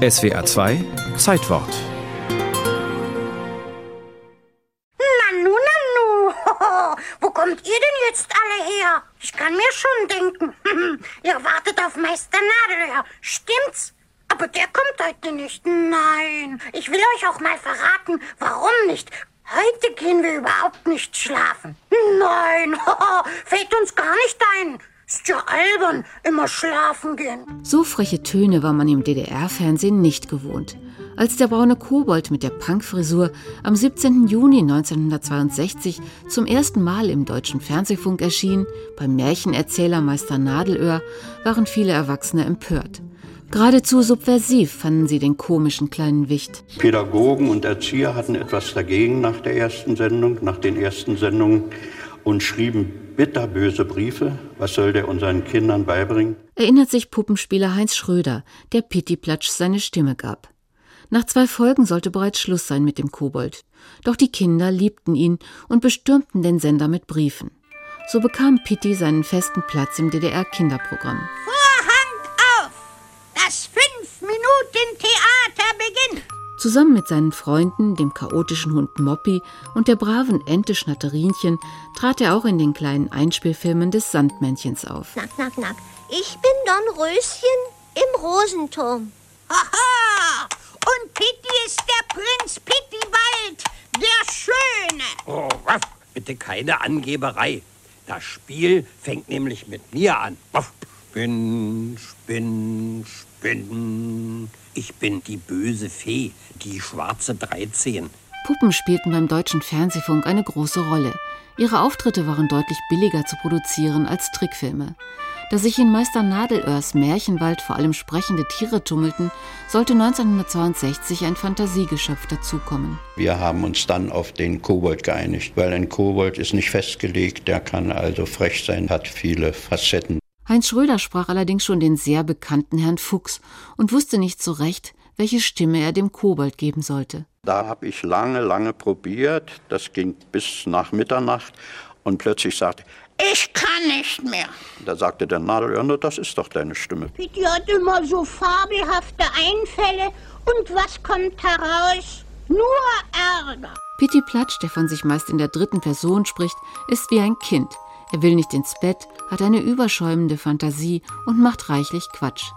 SWR 2 Zeitwort. Nanu, nanu. Wo kommt ihr denn jetzt alle her? Ich kann mir schon denken. ihr wartet auf Meister Nadelöhr. Stimmt's? Aber der kommt heute nicht. Nein. Ich will euch auch mal verraten, warum nicht. Heute gehen wir überhaupt nicht schlafen. Nein, fällt uns gar nicht ein. Ist ja albern, immer schlafen gehen. So freche Töne war man im DDR-Fernsehen nicht gewohnt. Als der braune Kobold mit der Punkfrisur am 17. Juni 1962 zum ersten Mal im deutschen Fernsehfunk erschien, beim Märchenerzähler Meister Nadelöhr, waren viele Erwachsene empört. Geradezu subversiv fanden sie den komischen kleinen Wicht. Pädagogen und Erzieher hatten etwas dagegen nach der ersten Sendung, nach den ersten Sendungen und schrieben bitterböse Briefe. Was soll der unseren Kindern beibringen? Erinnert sich Puppenspieler Heinz Schröder, der Pittiplatsch seine Stimme gab. Nach zwei Folgen sollte bereits Schluss sein mit dem Kobold. Doch die Kinder liebten ihn und bestürmten den Sender mit Briefen. So bekam Pitti seinen festen Platz im DDR-Kinderprogramm. Zusammen mit seinen Freunden, dem chaotischen Hund Moppy und der braven Ente Schnatterinchen, trat er auch in den kleinen Einspielfilmen des Sandmännchens auf. Knack, knack, knack. Ich bin Dornröschen im Rosenturm. Haha! Und Pitti ist der Prinz Pittibald, der Schöne. Oh, waff, bitte keine Angeberei. Das Spiel fängt nämlich mit mir an. Waff. Spinn, spinn, spinn. Ich bin die böse Fee, die schwarze 13. Puppen spielten beim deutschen Fernsehfunk eine große Rolle. Ihre Auftritte waren deutlich billiger zu produzieren als Trickfilme. Da sich in Meister Nadelöhrs Märchenwald vor allem sprechende Tiere tummelten, sollte 1962 ein Fantasiegeschöpf dazukommen. Wir haben uns dann auf den Kobold geeinigt, weil ein Kobold ist nicht festgelegt, der kann also frech sein, hat viele Facetten. Heinz Schröder sprach allerdings schon den sehr bekannten Herrn Fuchs und wusste nicht so recht, welche Stimme er dem Kobold geben sollte. Da habe ich lange, lange probiert. Das ging bis nach Mitternacht. Und plötzlich sagte ich kann nicht mehr. Da sagte der Nadelöhr, das ist doch deine Stimme. Die hat immer so fabelhafte Einfälle. Und was kommt heraus? Nur Ärger. Pitti Platsch, der von sich meist in der dritten Person spricht, ist wie ein Kind. Er will nicht ins Bett, hat eine überschäumende Fantasie und macht reichlich Quatsch.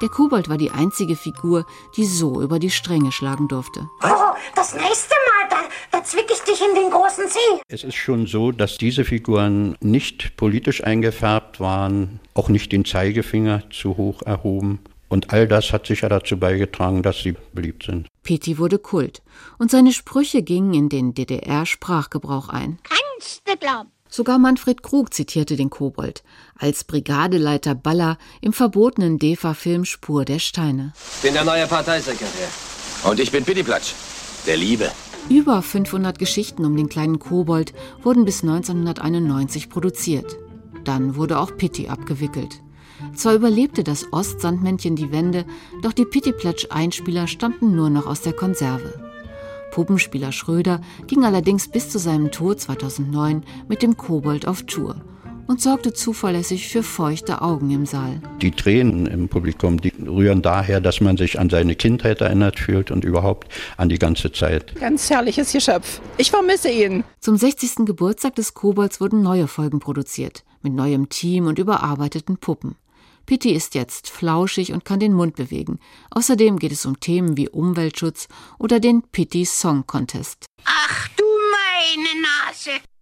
Der Kobold war die einzige Figur, die so über die Stränge schlagen durfte. Oh, das nächste Mal, da, da zwick ich dich in den großen See. Es ist schon so, dass diese Figuren nicht politisch eingefärbt waren, auch nicht den Zeigefinger zu hoch erhoben. Und all das hat sicher dazu beigetragen, dass sie beliebt sind. Petty wurde Kult und seine Sprüche gingen in den DDR-Sprachgebrauch ein. Kannst du glauben? Sogar Manfred Krug zitierte den Kobold als Brigadeleiter Baller im verbotenen DEFA-Film Spur der Steine. Ich bin der neue Parteisekretär. Und ich bin Pittiplatsch, der Liebe. Über 500 Geschichten um den kleinen Kobold wurden bis 1991 produziert. Dann wurde auch Pitti abgewickelt. Zwar überlebte das Ostsandmännchen die Wende, doch die Pittiplatsch-Einspieler stammten nur noch aus der Konserve. Puppenspieler Schröder ging allerdings bis zu seinem Tod 2009 mit dem Kobold auf Tour und sorgte zuverlässig für feuchte Augen im Saal. Die Tränen im Publikum, die rühren daher, dass man sich an seine Kindheit erinnert fühlt und überhaupt an die ganze Zeit. Ganz herrliches Geschöpf. Ich vermisse ihn. Zum 60. Geburtstag des Kobolds wurden neue Folgen produziert, mit neuem Team und überarbeiteten Puppen. Pitti ist jetzt flauschig und kann den Mund bewegen. Außerdem geht es um Themen wie Umweltschutz oder den Pitti Song Contest. Ach du meine Nase!